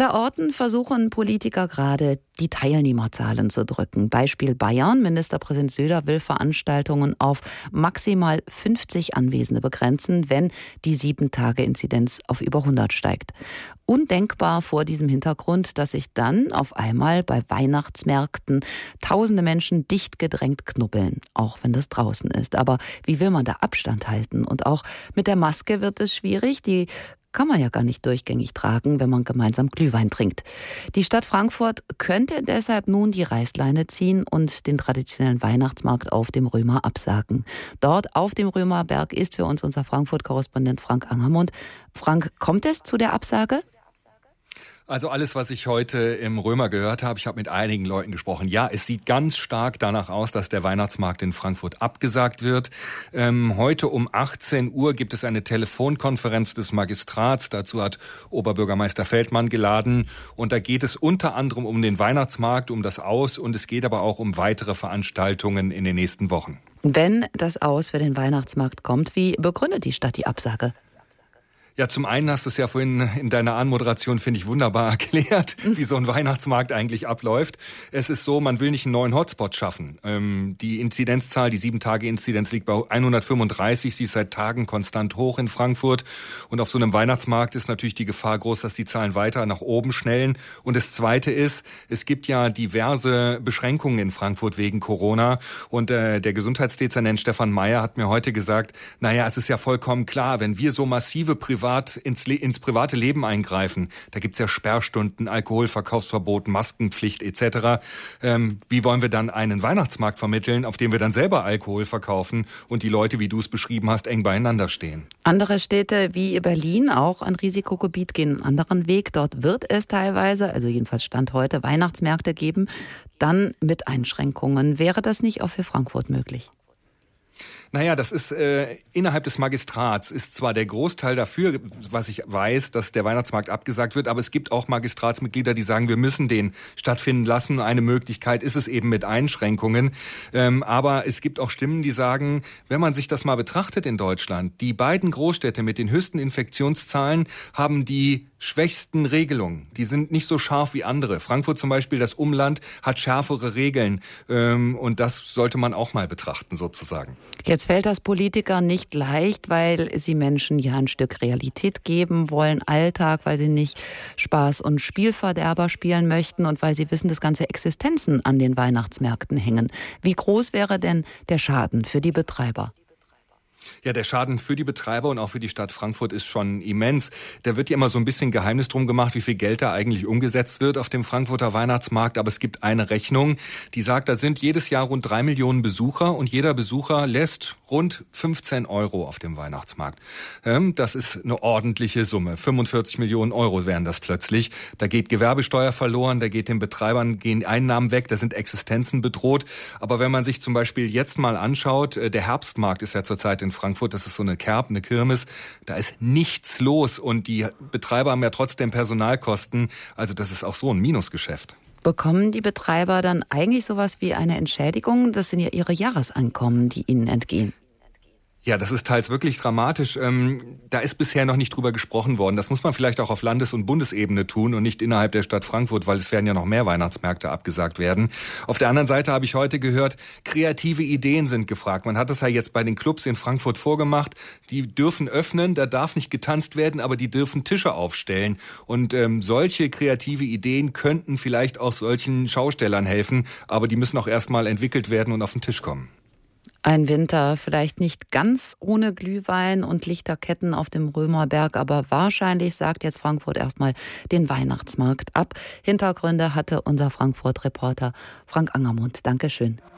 Allerorten versuchen Politiker gerade, die Teilnehmerzahlen zu drücken. Beispiel Bayern. Ministerpräsident Söder will Veranstaltungen auf maximal 50 Anwesende begrenzen, wenn die Sieben-Tage-Inzidenz auf über 100 steigt. Undenkbar vor diesem Hintergrund, dass sich dann auf einmal bei Weihnachtsmärkten tausende Menschen dicht gedrängt knubbeln, auch wenn das draußen ist. Aber wie will man da Abstand halten? Und auch mit der Maske wird es schwierig. Die kann man ja gar nicht durchgängig tragen, wenn man gemeinsam Glühwein trinkt. Die Stadt Frankfurt könnte deshalb nun die Reißleine ziehen und den traditionellen Weihnachtsmarkt auf dem Römer absagen. Dort auf dem Römerberg ist für uns unser Frankfurt-Korrespondent Frank Angermund. Frank, kommt es zu der Absage? Also alles, was ich heute im Römer gehört habe, ich habe mit einigen Leuten gesprochen. Ja, es sieht ganz stark danach aus, dass der Weihnachtsmarkt in Frankfurt abgesagt wird. Ähm, heute um 18 Uhr gibt es eine Telefonkonferenz des Magistrats. Dazu hat Oberbürgermeister Feldmann geladen. Und da geht es unter anderem um den Weihnachtsmarkt, um das Aus und es geht aber auch um weitere Veranstaltungen in den nächsten Wochen. Wenn das Aus für den Weihnachtsmarkt kommt, wie begründet die Stadt die Absage? Ja, zum einen hast du es ja vorhin in deiner Anmoderation, finde ich, wunderbar erklärt, wie so ein Weihnachtsmarkt eigentlich abläuft. Es ist so, man will nicht einen neuen Hotspot schaffen. Ähm, die Inzidenzzahl, die sieben Tage Inzidenz liegt bei 135. Sie ist seit Tagen konstant hoch in Frankfurt. Und auf so einem Weihnachtsmarkt ist natürlich die Gefahr groß, dass die Zahlen weiter nach oben schnellen. Und das Zweite ist, es gibt ja diverse Beschränkungen in Frankfurt wegen Corona. Und äh, der Gesundheitsdezernent Stefan Mayer hat mir heute gesagt, naja, es ist ja vollkommen klar, wenn wir so massive Privat privat ins, ins private Leben eingreifen. Da gibt's ja Sperrstunden, Alkoholverkaufsverbot, Maskenpflicht etc. Ähm, wie wollen wir dann einen Weihnachtsmarkt vermitteln, auf dem wir dann selber Alkohol verkaufen und die Leute, wie du es beschrieben hast, eng beieinander stehen? Andere Städte wie Berlin, auch ein Risikogebiet, gehen einen anderen Weg. Dort wird es teilweise, also jedenfalls Stand heute, Weihnachtsmärkte geben, dann mit Einschränkungen. Wäre das nicht auch für Frankfurt möglich? Naja, das ist äh, innerhalb des Magistrats ist zwar der Großteil dafür, was ich weiß, dass der Weihnachtsmarkt abgesagt wird, aber es gibt auch Magistratsmitglieder, die sagen, wir müssen den stattfinden lassen. Eine Möglichkeit ist es eben mit Einschränkungen. Ähm, aber es gibt auch Stimmen, die sagen, wenn man sich das mal betrachtet in Deutschland, die beiden Großstädte mit den höchsten Infektionszahlen haben die schwächsten Regelungen. Die sind nicht so scharf wie andere. Frankfurt zum Beispiel, das Umland, hat schärfere Regeln. Ähm, und das sollte man auch mal betrachten, sozusagen. Jetzt fällt das Politiker nicht leicht, weil sie Menschen ja ein Stück Realität geben wollen, Alltag, weil sie nicht Spaß und Spielverderber spielen möchten und weil sie wissen, dass ganze Existenzen an den Weihnachtsmärkten hängen. Wie groß wäre denn der Schaden für die Betreiber? Ja, der Schaden für die Betreiber und auch für die Stadt Frankfurt ist schon immens. Da wird ja immer so ein bisschen Geheimnis drum gemacht, wie viel Geld da eigentlich umgesetzt wird auf dem Frankfurter Weihnachtsmarkt. Aber es gibt eine Rechnung, die sagt, da sind jedes Jahr rund drei Millionen Besucher und jeder Besucher lässt rund 15 Euro auf dem Weihnachtsmarkt. Ähm, das ist eine ordentliche Summe. 45 Millionen Euro wären das plötzlich. Da geht Gewerbesteuer verloren, da geht den Betreibern gehen Einnahmen weg, da sind Existenzen bedroht. Aber wenn man sich zum Beispiel jetzt mal anschaut, äh, der Herbstmarkt ist ja zurzeit in in Frankfurt, das ist so eine Kerb, eine Kirmes, da ist nichts los und die Betreiber haben ja trotzdem Personalkosten, also das ist auch so ein Minusgeschäft. Bekommen die Betreiber dann eigentlich sowas wie eine Entschädigung? Das sind ja ihre Jahresankommen, die ihnen entgehen. Ja, das ist teils wirklich dramatisch. Ähm, da ist bisher noch nicht drüber gesprochen worden. Das muss man vielleicht auch auf Landes- und Bundesebene tun und nicht innerhalb der Stadt Frankfurt, weil es werden ja noch mehr Weihnachtsmärkte abgesagt werden. Auf der anderen Seite habe ich heute gehört, kreative Ideen sind gefragt. Man hat das ja jetzt bei den Clubs in Frankfurt vorgemacht. Die dürfen öffnen, da darf nicht getanzt werden, aber die dürfen Tische aufstellen. Und ähm, solche kreative Ideen könnten vielleicht auch solchen Schaustellern helfen, aber die müssen auch erstmal entwickelt werden und auf den Tisch kommen. Ein Winter, vielleicht nicht ganz ohne Glühwein und Lichterketten auf dem Römerberg, aber wahrscheinlich sagt jetzt Frankfurt erstmal den Weihnachtsmarkt ab. Hintergründe hatte unser Frankfurt-Reporter Frank Angermund. Dankeschön.